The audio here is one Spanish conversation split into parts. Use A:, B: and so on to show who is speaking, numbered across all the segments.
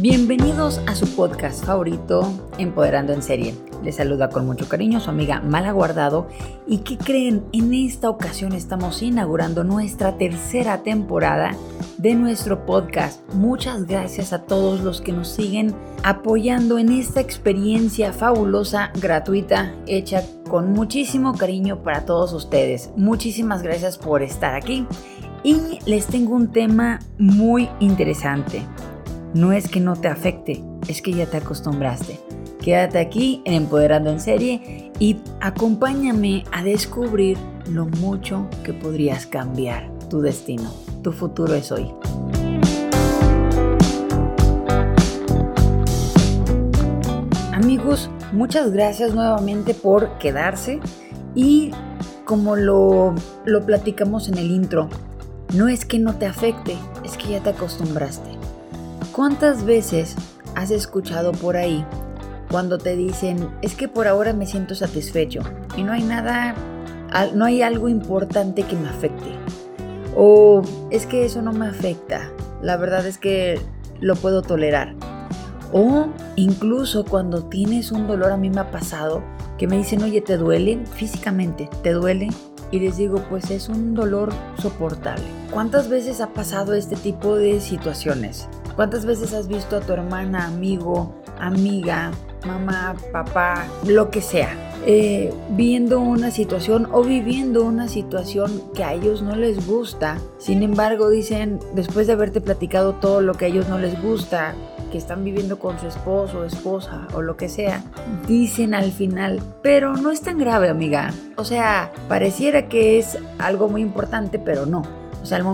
A: Bienvenidos a su podcast favorito, Empoderando en Serie. Les saluda con mucho cariño su amiga Mala Guardado. ¿Y qué creen? En esta ocasión estamos inaugurando nuestra tercera temporada de nuestro podcast. Muchas gracias a todos los que nos siguen apoyando en esta experiencia fabulosa, gratuita, hecha con muchísimo cariño para todos ustedes. Muchísimas gracias por estar aquí. Y les tengo un tema muy interesante. No es que no te afecte, es que ya te acostumbraste. Quédate aquí en Empoderando en Serie y acompáñame a descubrir lo mucho que podrías cambiar tu destino. Tu futuro es hoy. Amigos, muchas gracias nuevamente por quedarse y como lo, lo platicamos en el intro, no es que no te afecte, es que ya te acostumbraste. ¿Cuántas veces has escuchado por ahí cuando te dicen, es que por ahora me siento satisfecho y no hay nada, no hay algo importante que me afecte? O es que eso no me afecta, la verdad es que lo puedo tolerar. O incluso cuando tienes un dolor, a mí me ha pasado que me dicen, oye, ¿te duele físicamente? ¿Te duele? Y les digo, pues es un dolor soportable. ¿Cuántas veces ha pasado este tipo de situaciones? ¿Cuántas veces has visto a tu hermana, amigo, amiga, mamá, papá, lo que sea, eh, viendo una situación o viviendo una situación que a ellos no les gusta? Sin embargo, dicen, después de haberte platicado todo lo que a ellos no les gusta, que están viviendo con su esposo, esposa o lo que sea, dicen al final, pero no es tan grave, amiga. O sea, pareciera que es algo muy importante, pero no.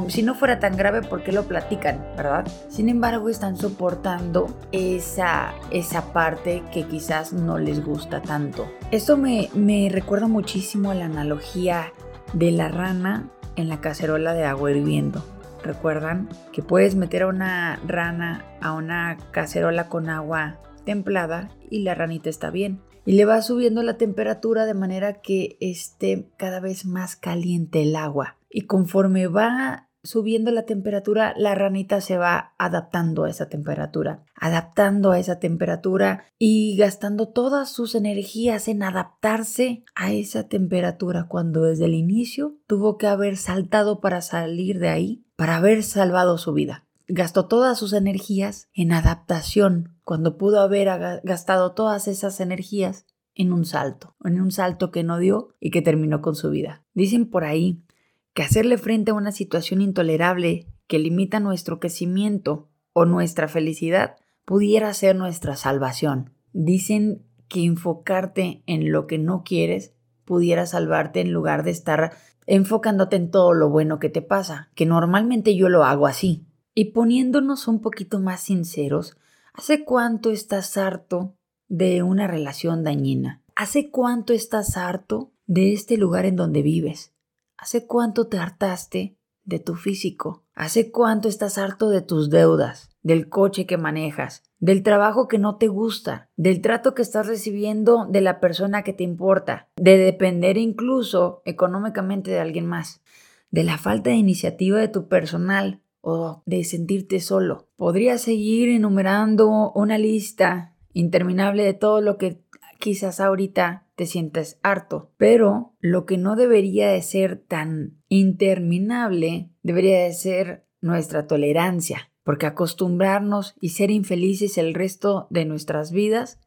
A: Si no fuera tan grave, ¿por qué lo platican, verdad? Sin embargo, están soportando esa, esa parte que quizás no les gusta tanto. Esto me, me recuerda muchísimo a la analogía de la rana en la cacerola de agua hirviendo. ¿Recuerdan? Que puedes meter a una rana a una cacerola con agua templada y la ranita está bien. Y le va subiendo la temperatura de manera que esté cada vez más caliente el agua y conforme va subiendo la temperatura, la ranita se va adaptando a esa temperatura, adaptando a esa temperatura y gastando todas sus energías en adaptarse a esa temperatura cuando desde el inicio tuvo que haber saltado para salir de ahí, para haber salvado su vida. Gastó todas sus energías en adaptación cuando pudo haber gastado todas esas energías en un salto, en un salto que no dio y que terminó con su vida. Dicen por ahí que hacerle frente a una situación intolerable que limita nuestro crecimiento o nuestra felicidad pudiera ser nuestra salvación. Dicen que enfocarte en lo que no quieres pudiera salvarte en lugar de estar enfocándote en todo lo bueno que te pasa, que normalmente yo lo hago así. Y poniéndonos un poquito más sinceros, ¿hace cuánto estás harto de una relación dañina? ¿Hace cuánto estás harto de este lugar en donde vives? ¿Hace cuánto te hartaste de tu físico? ¿Hace cuánto estás harto de tus deudas, del coche que manejas, del trabajo que no te gusta, del trato que estás recibiendo de la persona que te importa, de depender incluso económicamente de alguien más, de la falta de iniciativa de tu personal o de sentirte solo? Podría seguir enumerando una lista interminable de todo lo que quizás ahorita te sientes harto, pero lo que no debería de ser tan interminable debería de ser nuestra tolerancia, porque acostumbrarnos y ser infelices el resto de nuestras vidas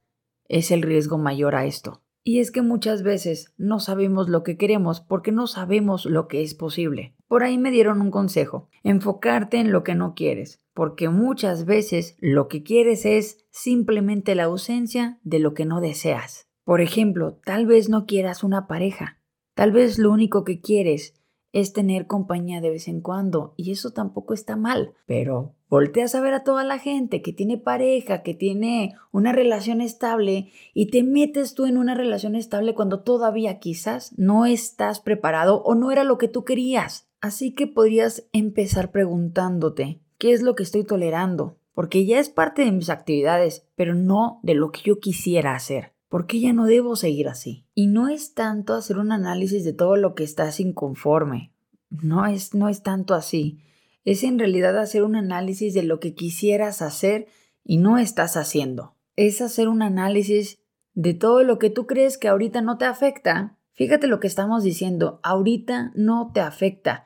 A: es el riesgo mayor a esto. Y es que muchas veces no sabemos lo que queremos porque no sabemos lo que es posible. Por ahí me dieron un consejo, enfocarte en lo que no quieres, porque muchas veces lo que quieres es simplemente la ausencia de lo que no deseas. Por ejemplo, tal vez no quieras una pareja, tal vez lo único que quieres es tener compañía de vez en cuando y eso tampoco está mal, pero volteas a ver a toda la gente que tiene pareja, que tiene una relación estable y te metes tú en una relación estable cuando todavía quizás no estás preparado o no era lo que tú querías. Así que podrías empezar preguntándote, ¿qué es lo que estoy tolerando? Porque ya es parte de mis actividades, pero no de lo que yo quisiera hacer. ¿Por qué ya no debo seguir así? Y no es tanto hacer un análisis de todo lo que estás inconforme. No es, no es tanto así. Es en realidad hacer un análisis de lo que quisieras hacer y no estás haciendo. Es hacer un análisis de todo lo que tú crees que ahorita no te afecta. Fíjate lo que estamos diciendo, ahorita no te afecta,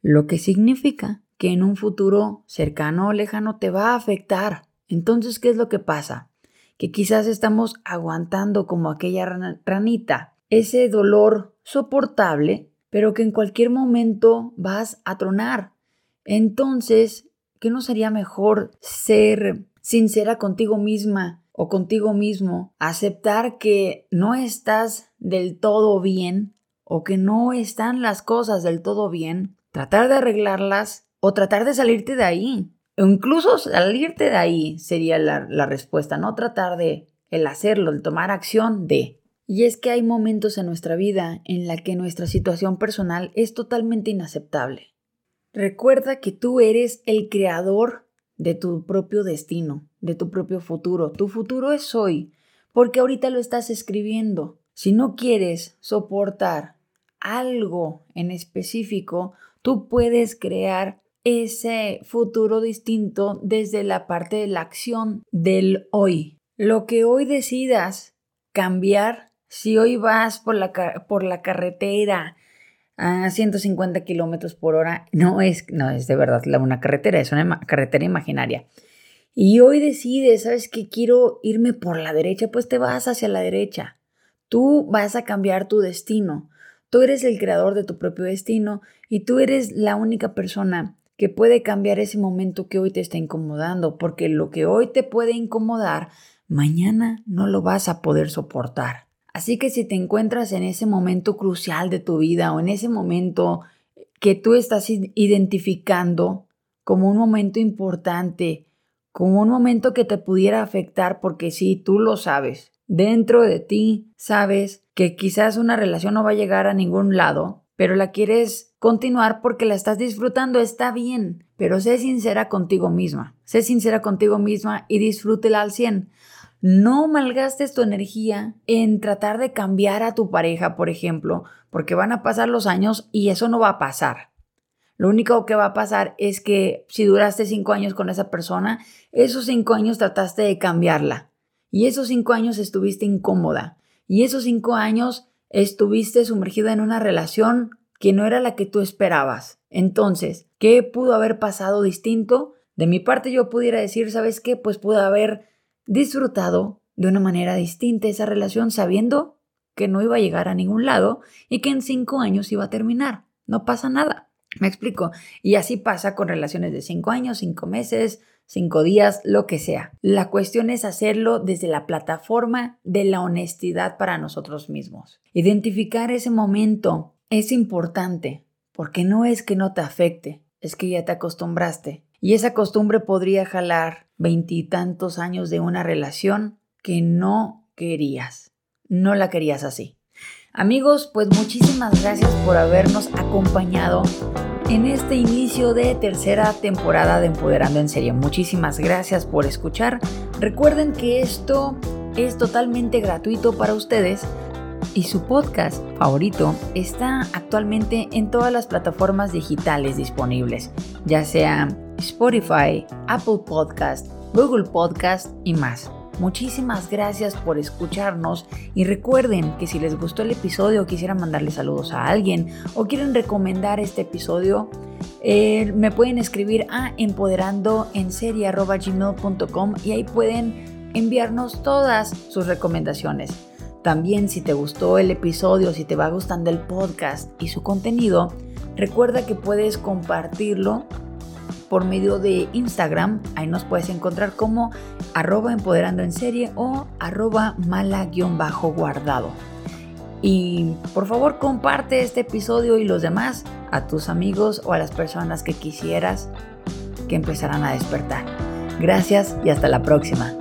A: lo que significa que en un futuro cercano o lejano te va a afectar. Entonces, ¿qué es lo que pasa? Que quizás estamos aguantando como aquella ranita ese dolor soportable, pero que en cualquier momento vas a tronar. Entonces, ¿qué no sería mejor ser sincera contigo misma o contigo mismo, aceptar que no estás del todo bien o que no están las cosas del todo bien, tratar de arreglarlas o tratar de salirte de ahí. Incluso salirte de ahí sería la, la respuesta, no tratar de el hacerlo, el tomar acción de. Y es que hay momentos en nuestra vida en la que nuestra situación personal es totalmente inaceptable. Recuerda que tú eres el creador de tu propio destino, de tu propio futuro. Tu futuro es hoy, porque ahorita lo estás escribiendo. Si no quieres soportar algo en específico, tú puedes crear ese futuro distinto desde la parte de la acción del hoy. Lo que hoy decidas cambiar si hoy vas por la, por la carretera a 150 kilómetros por hora, no es, no es de verdad una carretera, es una carretera imaginaria. Y hoy decides, ¿sabes qué? Quiero irme por la derecha, pues te vas hacia la derecha. Tú vas a cambiar tu destino. Tú eres el creador de tu propio destino y tú eres la única persona que puede cambiar ese momento que hoy te está incomodando, porque lo que hoy te puede incomodar, mañana no lo vas a poder soportar. Así que si te encuentras en ese momento crucial de tu vida o en ese momento que tú estás identificando como un momento importante, como un momento que te pudiera afectar, porque sí, tú lo sabes, dentro de ti sabes que quizás una relación no va a llegar a ningún lado, pero la quieres continuar porque la estás disfrutando, está bien, pero sé sincera contigo misma, sé sincera contigo misma y disfrútela al 100. No malgastes tu energía en tratar de cambiar a tu pareja, por ejemplo, porque van a pasar los años y eso no va a pasar. Lo único que va a pasar es que si duraste cinco años con esa persona, esos cinco años trataste de cambiarla. Y esos cinco años estuviste incómoda. Y esos cinco años estuviste sumergida en una relación que no era la que tú esperabas. Entonces, ¿qué pudo haber pasado distinto? De mi parte yo pudiera decir, ¿sabes qué? Pues pudo haber disfrutado de una manera distinta esa relación sabiendo que no iba a llegar a ningún lado y que en cinco años iba a terminar. No pasa nada. Me explico. Y así pasa con relaciones de cinco años, cinco meses, cinco días, lo que sea. La cuestión es hacerlo desde la plataforma de la honestidad para nosotros mismos. Identificar ese momento es importante porque no es que no te afecte, es que ya te acostumbraste. Y esa costumbre podría jalar veintitantos años de una relación que no querías. No la querías así. Amigos, pues muchísimas gracias por habernos acompañado en este inicio de tercera temporada de Empoderando en Serio. Muchísimas gracias por escuchar. Recuerden que esto es totalmente gratuito para ustedes y su podcast favorito está actualmente en todas las plataformas digitales disponibles, ya sea Spotify, Apple Podcast, Google Podcast y más. Muchísimas gracias por escucharnos y recuerden que si les gustó el episodio o quisieran mandarle saludos a alguien o quieren recomendar este episodio, eh, me pueden escribir a empoderandoenserie.gmail.com y ahí pueden enviarnos todas sus recomendaciones. También si te gustó el episodio, si te va gustando el podcast y su contenido, recuerda que puedes compartirlo por medio de Instagram. Ahí nos puedes encontrar como arroba empoderando en serie o arroba mala-guardado. Y por favor comparte este episodio y los demás a tus amigos o a las personas que quisieras que empezarán a despertar. Gracias y hasta la próxima.